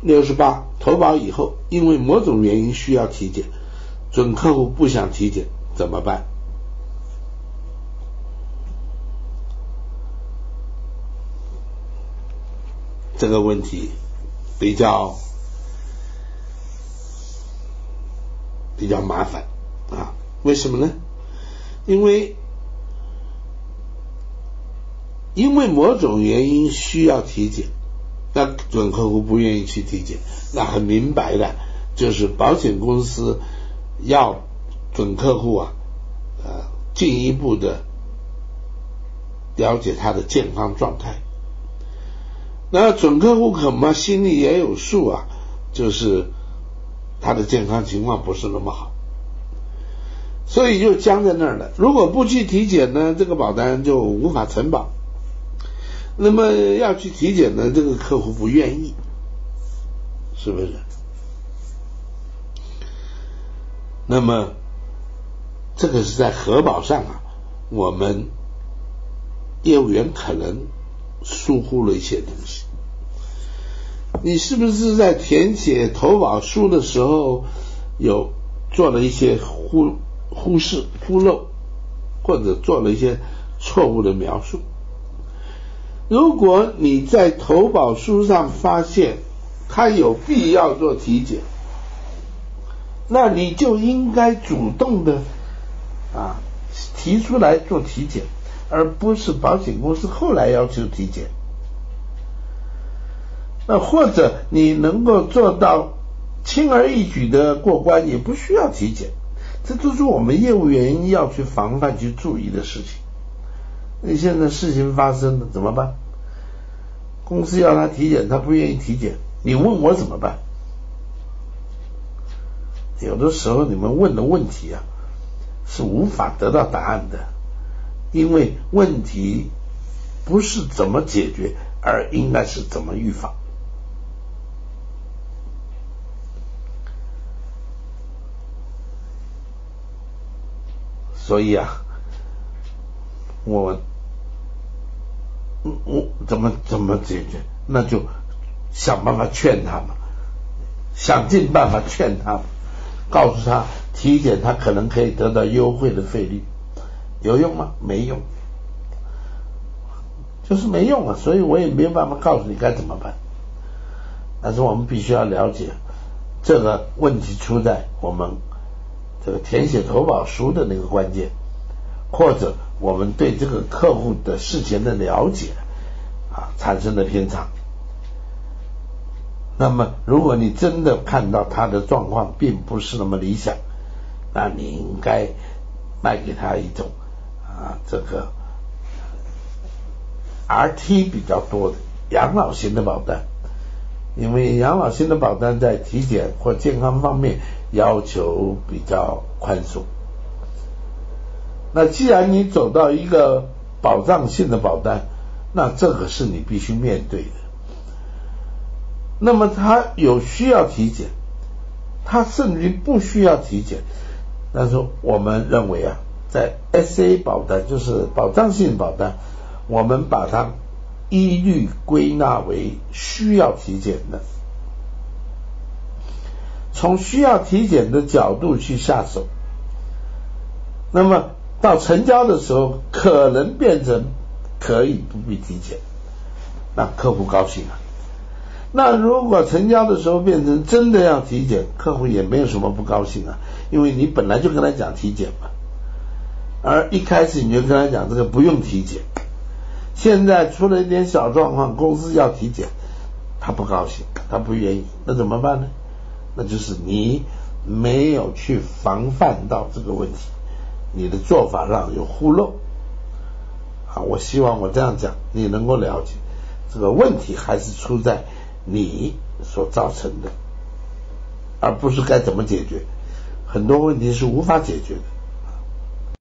六十八，投保以后因为某种原因需要体检，准客户不想体检怎么办？这个问题比较比较麻烦啊？为什么呢？因为因为某种原因需要体检，那准客户不愿意去体检，那很明白的，就是保险公司要准客户啊，呃，进一步的了解他的健康状态。那准客户恐怕心里也有数啊，就是他的健康情况不是那么好，所以就僵在那儿了。如果不去体检呢，这个保单就无法承保。那么要去体检呢，这个客户不愿意，是不是？那么这个是在核保上啊，我们业务员可能。疏忽了一些东西，你是不是在填写投保书的时候有做了一些忽忽视、忽漏，或者做了一些错误的描述？如果你在投保书上发现他有必要做体检，那你就应该主动的啊提出来做体检。而不是保险公司后来要求体检，那或者你能够做到轻而易举的过关，也不需要体检，这都是我们业务员要去防范、去注意的事情。那现在事情发生了怎么办？公司要他体检，他不愿意体检，你问我怎么办？有的时候你们问的问题啊，是无法得到答案的。因为问题不是怎么解决，而应该是怎么预防。所以啊，我我怎么怎么解决？那就想办法劝他嘛，想尽办法劝他，告诉他体检他可能可以得到优惠的费率。有用吗？没用，就是没用啊！所以我也没有办法告诉你该怎么办。但是我们必须要了解，这个问题出在我们这个填写投保书的那个关键，或者我们对这个客户的事前的了解啊产生的偏差。那么，如果你真的看到他的状况并不是那么理想，那你应该卖给他一种。啊，这个 R T 比较多的养老型的保单，因为养老型的保单在体检或健康方面要求比较宽松。那既然你走到一个保障性的保单，那这个是你必须面对的。那么他有需要体检，他甚至于不需要体检，但是我们认为啊。在 S A 保单就是保障性保单，我们把它一律归纳为需要体检的。从需要体检的角度去下手，那么到成交的时候，可能变成可以不必体检，那客户高兴啊。那如果成交的时候变成真的要体检，客户也没有什么不高兴啊，因为你本来就跟他讲体检嘛。而一开始你就跟他讲这个不用体检，现在出了一点小状况，公司要体检，他不高兴，他不愿意，那怎么办呢？那就是你没有去防范到这个问题，你的做法上有忽漏。啊，我希望我这样讲，你能够了解这个问题还是出在你所造成的，而不是该怎么解决。很多问题是无法解决的。